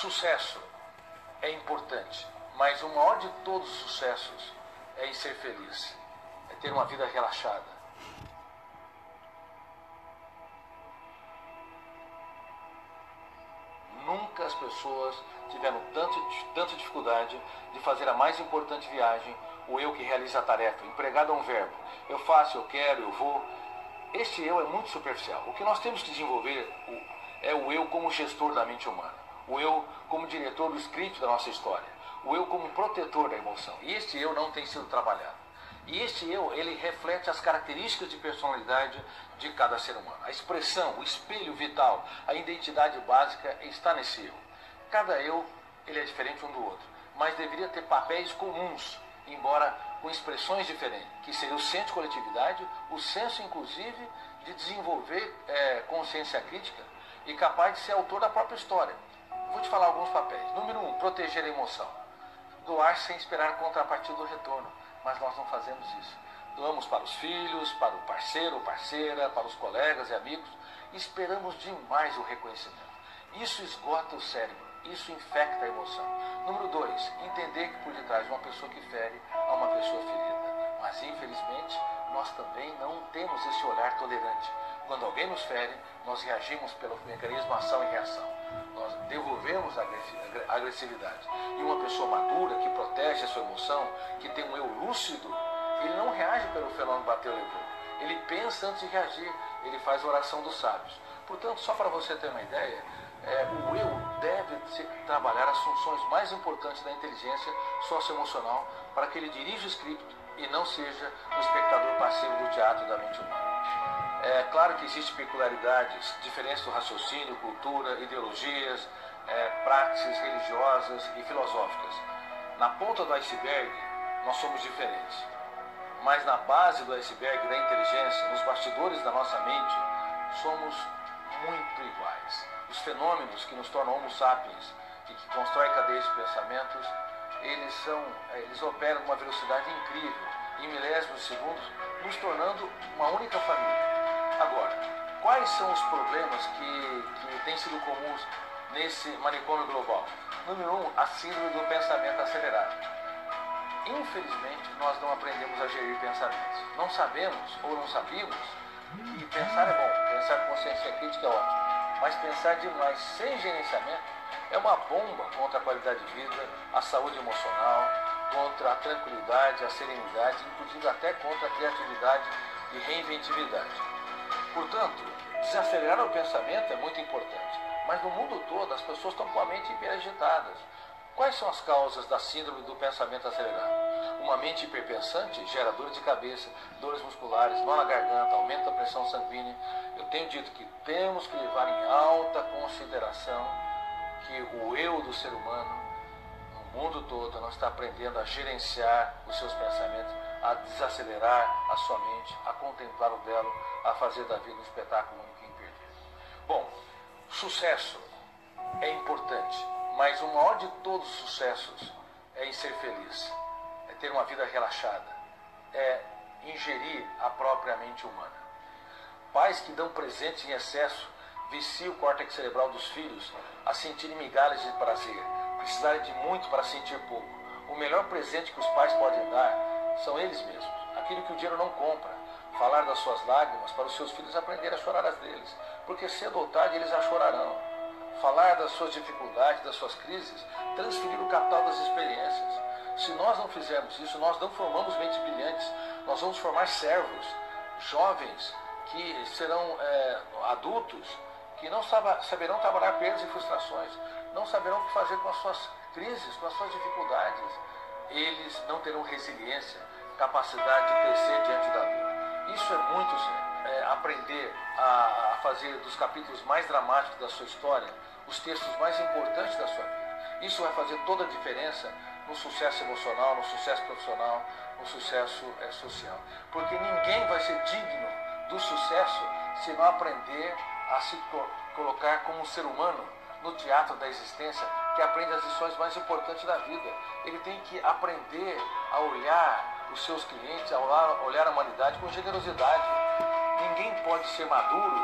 Sucesso é importante, mas o maior de todos os sucessos é em ser feliz, é ter uma vida relaxada. Nunca as pessoas tiveram tanto, tanta dificuldade de fazer a mais importante viagem, o eu que realiza a tarefa. Empregado é um verbo. Eu faço, eu quero, eu vou. Este eu é muito superficial. O que nós temos que desenvolver é o eu como gestor da mente humana, o eu como diretor do script da nossa história, o eu como protetor da emoção. E este eu não tem sido trabalhado. E este eu, ele reflete as características de personalidade de cada ser humano. A expressão, o espelho vital, a identidade básica está nesse eu. Cada eu, ele é diferente um do outro, mas deveria ter papéis comuns, embora com expressões diferentes, que seria o senso de coletividade, o senso, inclusive, de desenvolver é, consciência crítica e capaz de ser autor da própria história. Vou te falar alguns papéis. Número um, proteger a emoção. Doar sem esperar contrapartida do retorno mas nós não fazemos isso. Doamos para os filhos, para o parceiro parceira, para os colegas e amigos, esperamos demais o reconhecimento. Isso esgota o cérebro, isso infecta a emoção. Número dois, entender que por detrás de uma pessoa que fere, há uma pessoa ferida. Mas infelizmente, nós também não temos esse olhar tolerante. Quando alguém nos fere, nós reagimos pelo mecanismo ação e reação. Nós devolvemos a agressividade. E uma pessoa madura, que protege a sua emoção, que tem um eu lúcido, ele não reage pelo fenômeno bateu levou. Ele pensa antes de reagir. Ele faz a oração dos sábios. Portanto, só para você ter uma ideia, é, o eu deve trabalhar as funções mais importantes da inteligência socioemocional para que ele dirija o script e não seja um espectador passivo do teatro da mente humana. É claro que existem peculiaridades, diferenças do raciocínio, cultura, ideologias, é, práticas religiosas e filosóficas. Na ponta do iceberg, nós somos diferentes. Mas na base do iceberg da inteligência, nos bastidores da nossa mente, somos muito iguais. Os fenômenos que nos tornam homo sapiens e que constroem cadeias de pensamentos, eles, são, eles operam com uma velocidade incrível, em milésimos de segundos, nos tornando uma única família. Agora, quais são os problemas que, que têm sido comuns nesse manicômio global? Número um, a síndrome do pensamento acelerado. Infelizmente, nós não aprendemos a gerir pensamentos. Não sabemos ou não sabíamos que pensar é bom, pensar com consciência crítica é ótimo, mas pensar demais sem gerenciamento é uma bomba contra a qualidade de vida, a saúde emocional, contra a tranquilidade, a serenidade, inclusive até contra a criatividade e reinventividade. Portanto, desacelerar o pensamento é muito importante. Mas no mundo todo as pessoas estão com a mente hiperagitadas. Quais são as causas da síndrome do pensamento acelerado? Uma mente hiperpensante gera dor de cabeça, dores musculares, nó na garganta, aumenta a pressão sanguínea. Eu tenho dito que temos que levar em alta consideração que o eu do ser humano, no mundo todo, não está aprendendo a gerenciar os seus pensamentos, a desacelerar a sua mente, a contemplar o belo, a fazer da vida um espetáculo único e imperdível. Bom, sucesso é importante, mas o maior de todos os sucessos é em ser feliz, é ter uma vida relaxada, é ingerir a própria mente humana. Pais que dão presentes em excesso viciam o córtex cerebral dos filhos a sentirem migalhas de prazer, precisarem de muito para sentir pouco. O melhor presente que os pais podem dar são eles mesmos. Aquilo que o dinheiro não compra. Falar das suas lágrimas para os seus filhos aprender a chorar as deles. Porque cedo ou tarde eles a chorarão. Falar das suas dificuldades, das suas crises, transferir o capital das experiências. Se nós não fizermos isso, nós não formamos mentes brilhantes. Nós vamos formar servos, jovens, que serão é, adultos, que não saberão trabalhar perdas e frustrações, não saberão o que fazer com as suas crises, com as suas dificuldades. Eles não terão resiliência, capacidade de crescer diante da vida. Isso é muito sério. É, aprender a, a fazer dos capítulos mais dramáticos da sua história os textos mais importantes da sua vida. Isso vai fazer toda a diferença no sucesso emocional, no sucesso profissional, no sucesso é, social. Porque ninguém vai ser digno do sucesso se não aprender a se colocar como um ser humano no teatro da existência, que aprende as lições mais importantes da vida. Ele tem que aprender a olhar os seus clientes, a olhar a humanidade com generosidade. Ninguém pode ser maduro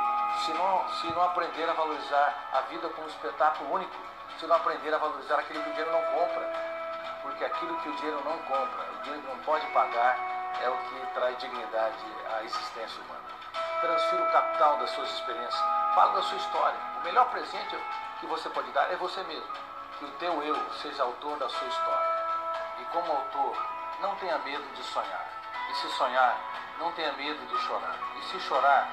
se não, se não aprender a valorizar a vida como um espetáculo único. se não aprender a valorizar aquilo que o dinheiro não compra. Porque aquilo que o dinheiro não compra, o dinheiro não pode pagar, é o que traz dignidade à existência humana. Transfira o capital das suas experiências. Fala da sua história. O melhor presente que você pode dar é você mesmo. Que o teu eu seja autor da sua história. E como autor, não tenha medo de sonhar. E se sonhar, não tenha medo de chorar. E se chorar,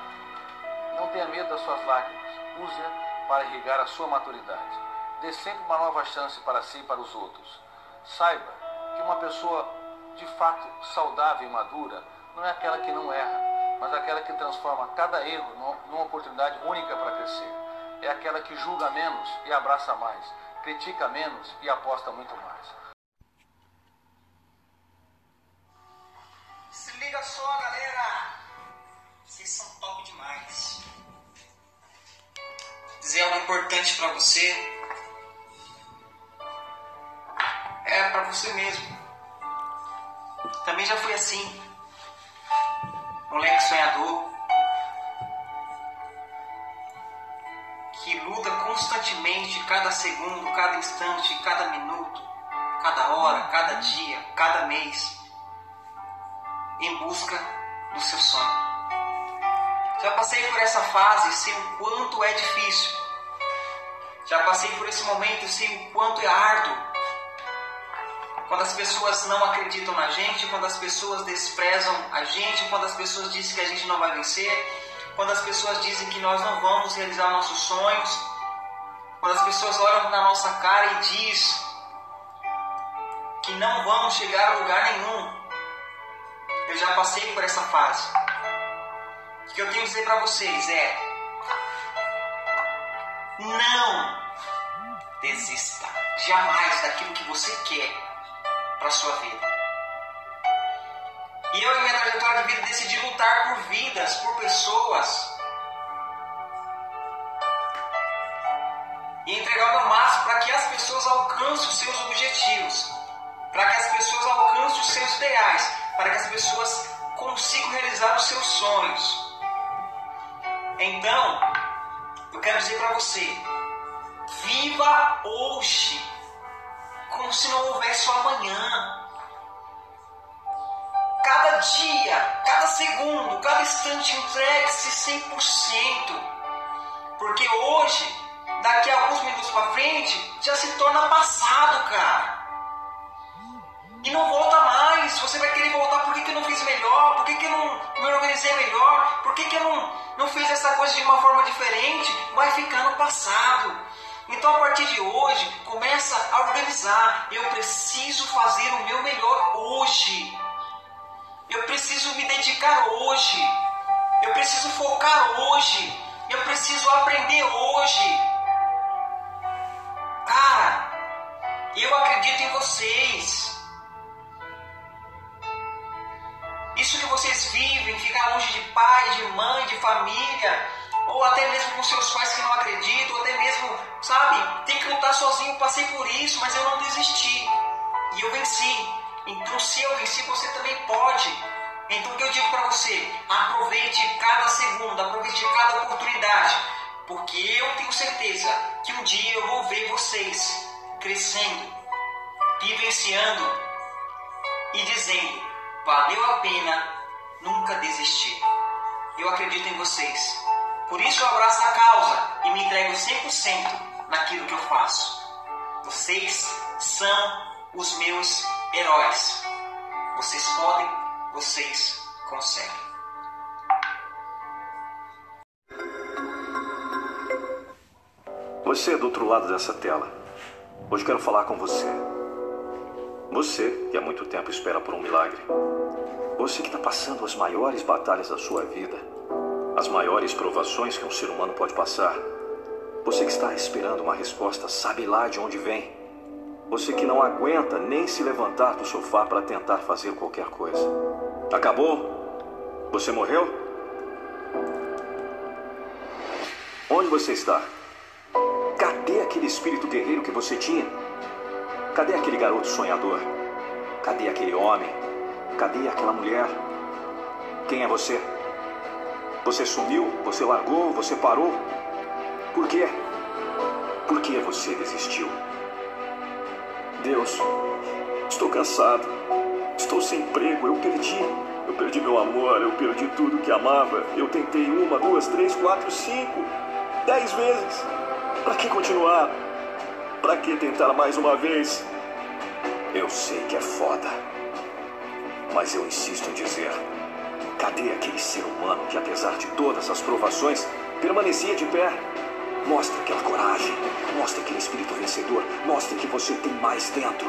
não tenha medo das suas lágrimas. Use-a para irrigar a sua maturidade. Dê sempre uma nova chance para si e para os outros. Saiba que uma pessoa de fato saudável e madura não é aquela que não erra, mas aquela que transforma cada erro numa oportunidade única para crescer. É aquela que julga menos e abraça mais, critica menos e aposta muito mais. Se liga só, galera! Vocês são top demais. Dizer algo importante para você é para você mesmo. Também já fui assim. Moleque sonhador. Que luta constantemente, cada segundo, cada instante, cada minuto, cada hora, cada dia, cada mês, em busca do seu sonho. Já passei por essa fase, sei o quanto é difícil. Já passei por esse momento, sei o quanto é árduo quando as pessoas não acreditam na gente, quando as pessoas desprezam a gente, quando as pessoas dizem que a gente não vai vencer, quando as pessoas dizem que nós não vamos realizar nossos sonhos, quando as pessoas olham na nossa cara e diz que não vamos chegar a lugar nenhum. Eu já passei por essa fase. O que eu tenho a dizer para vocês é: não desista jamais daquilo que você quer para sua vida. E eu, em minha trajetória de vida, decidi lutar por vidas, por pessoas. E entregar o meu máximo para que as pessoas alcancem os seus objetivos, para que as pessoas alcancem os seus ideais, para que as pessoas consigam realizar os seus sonhos. Então, eu quero dizer para você: viva hoje como se não houvesse o amanhã. Cada dia, cada segundo, cada instante entregue-se 100%. Porque hoje, daqui a alguns minutos para frente, já se torna passado, cara. E não volta mais. Você vai querer voltar. Por que, que eu não fiz melhor? Por que, que eu não me organizei melhor? Por que, que eu não, não fiz essa coisa de uma forma diferente? Vai ficar no passado. Então, a partir de hoje, começa a organizar. Eu preciso fazer o meu melhor hoje. Eu preciso me dedicar hoje. Eu preciso focar hoje. Eu preciso aprender hoje. Cara, eu acredito em vocês. Isso que vocês vivem, ficar longe de pai, de mãe, de família, ou até mesmo com seus pais que não acreditam, sozinho. Passei por isso, mas eu não desisti e eu venci. Então, se eu venci, você também pode. Então, o que eu digo para você? Aproveite cada segundo, aproveite cada oportunidade, porque eu tenho certeza que um dia eu vou ver vocês crescendo, vivenciando e dizendo: valeu a pena nunca desistir. Eu acredito em vocês. Por isso eu abraço a causa e me entrego 100% naquilo que eu faço. Vocês são os meus heróis. Vocês podem, vocês conseguem. Você é do outro lado dessa tela. Hoje quero falar com você. Você que há muito tempo espera por um milagre. Você que está passando as maiores batalhas da sua vida as maiores provações que um ser humano pode passar. Você que está esperando uma resposta, sabe lá de onde vem. Você que não aguenta nem se levantar do sofá para tentar fazer qualquer coisa. Acabou? Você morreu? Onde você está? Cadê aquele espírito guerreiro que você tinha? Cadê aquele garoto sonhador? Cadê aquele homem? Cadê aquela mulher? Quem é você? Você sumiu? Você largou? Você parou? Por quê? Por que você desistiu? Deus, estou cansado. Estou sem emprego, eu perdi. Eu perdi meu amor, eu perdi tudo que amava. Eu tentei uma, duas, três, quatro, cinco, dez vezes. Para que continuar? Para que tentar mais uma vez? Eu sei que é foda. Mas eu insisto em dizer: cadê aquele ser humano que, apesar de todas as provações, permanecia de pé? Mostre aquela coragem, mostre aquele espírito vencedor, mostre que você tem mais dentro.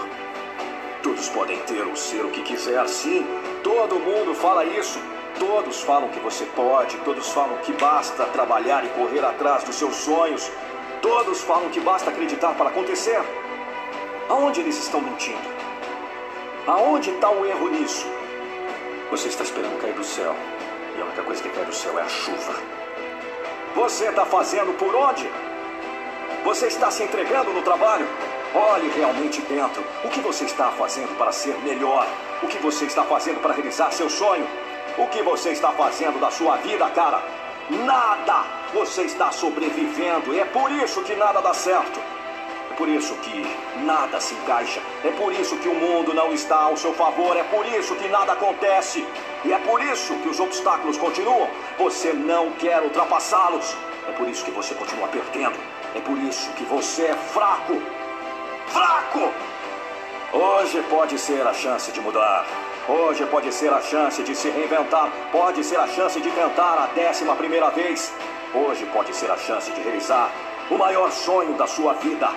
Todos podem ter ou ser o que quiser, sim. Todo mundo fala isso. Todos falam que você pode, todos falam que basta trabalhar e correr atrás dos seus sonhos. Todos falam que basta acreditar para acontecer. Aonde eles estão mentindo? Aonde está o erro nisso? Você está esperando cair do céu. E a única coisa que cai do céu é a chuva. Você está fazendo por onde? Você está se entregando no trabalho? Olhe realmente dentro. O que você está fazendo para ser melhor? O que você está fazendo para realizar seu sonho? O que você está fazendo da sua vida, cara? Nada! Você está sobrevivendo e é por isso que nada dá certo. Por isso que nada se encaixa. É por isso que o mundo não está ao seu favor. É por isso que nada acontece. E é por isso que os obstáculos continuam. Você não quer ultrapassá-los. É por isso que você continua perdendo. É por isso que você é fraco. Fraco! Hoje pode ser a chance de mudar. Hoje pode ser a chance de se reinventar. Pode ser a chance de cantar a décima primeira vez. Hoje pode ser a chance de realizar o maior sonho da sua vida.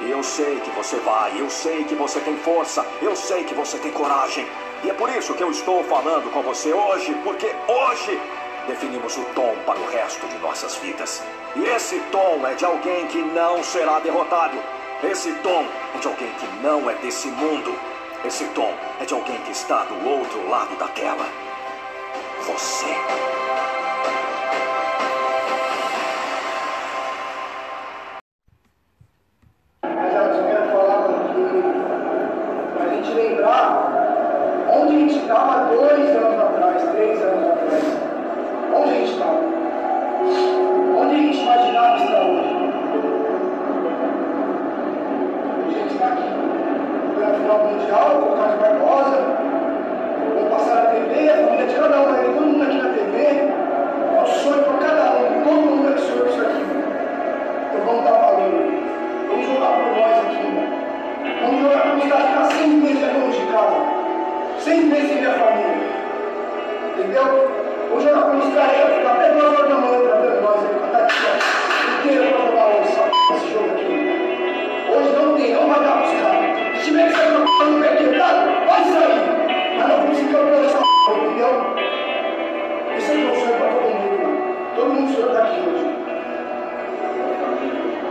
Eu sei que você vai, eu sei que você tem força, eu sei que você tem coragem. E é por isso que eu estou falando com você hoje, porque hoje definimos o tom para o resto de nossas vidas. E esse tom é de alguém que não será derrotado. Esse tom é de alguém que não é desse mundo. Esse tom é de alguém que está do outro lado da tela. Você.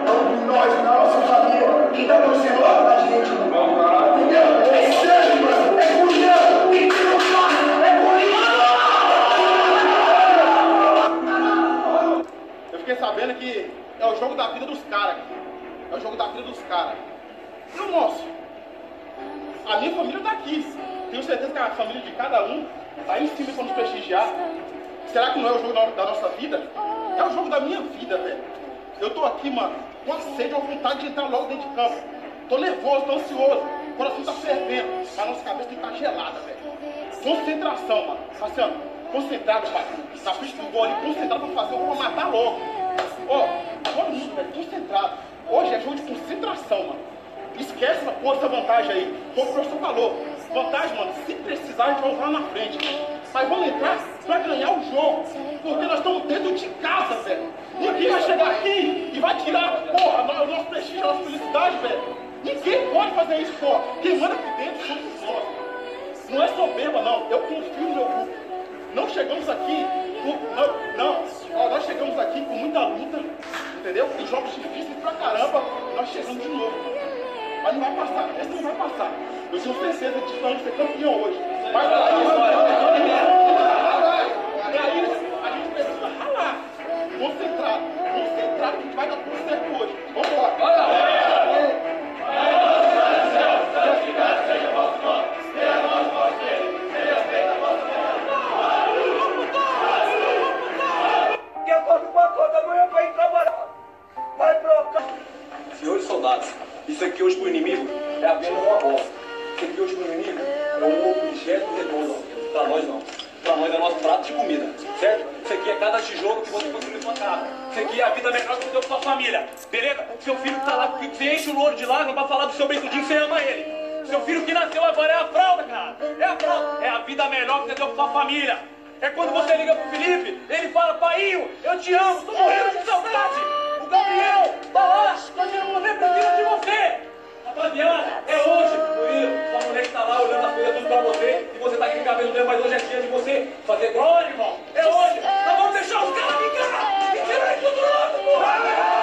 Alguns nós, na nossa família, então o Senhor a gente. Entendeu? É sangue, mano. É comunhão. Tem que. É bonito. Eu fiquei sabendo que é o jogo da vida dos caras. É o jogo da vida dos caras. Não, moço. A minha família tá aqui. Tenho certeza que a família de cada um tá Aí em cima para nos prestigiar. Será que não é o jogo da nossa vida? É o jogo da minha vida, velho. Eu tô aqui, mano, com a sede, uma vontade de entrar logo dentro de campo. Tô nervoso, tô ansioso. O coração tá fervendo. A nossa cabeça tem que estar tá gelada, velho. Concentração, mano. Assim, ó, concentrado, pai. Na frente do gol ali, concentrado pra fazer, eu vou matar tá logo. Ó, todo mundo, velho, concentrado. Hoje é jogo de concentração, mano. Esquece essa porra, essa vantagem aí. Como o professor falou, vantagem, mano, se precisar, a gente vai usar na frente. Mas vamos entrar para ganhar o jogo. Porque nós estamos dentro de casa, velho. Ninguém vai chegar aqui e vai tirar, porra, o nosso prestígio, a nossa felicidade, velho. Ninguém pode fazer isso, porra. Quem manda aqui dentro somos nós. Não é soberba, não. Eu confio no meu grupo. Não chegamos aqui com. Não, não. Ó, nós chegamos aqui com muita luta, entendeu? Jogos difíceis pra caramba, nós chegamos de novo. Mas não vai passar, esse não vai passar. Eu tenho certeza de que nós vamos ser campeão hoje. Concentrado, concentrado, que vai dar tudo certo hoje. Vamos lá. Seu agora é a fralda, cara. É a fralda. É a vida melhor que você deu pra sua família. É quando você liga pro Felipe, ele fala, paiinho, eu te amo, tô morrendo de saudade. O Gabriel tá lá, tá tirando você, precisa de você. Rapaziada, é hoje, Murilo, sua mulher que tá lá olhando as coisas tudo pra você, e você tá aqui com o cabelo dele, mas hoje é dia de você fazer glória, irmão. É hoje, nós vamos deixar os caras ficar e tirar isso tudo logo, porra.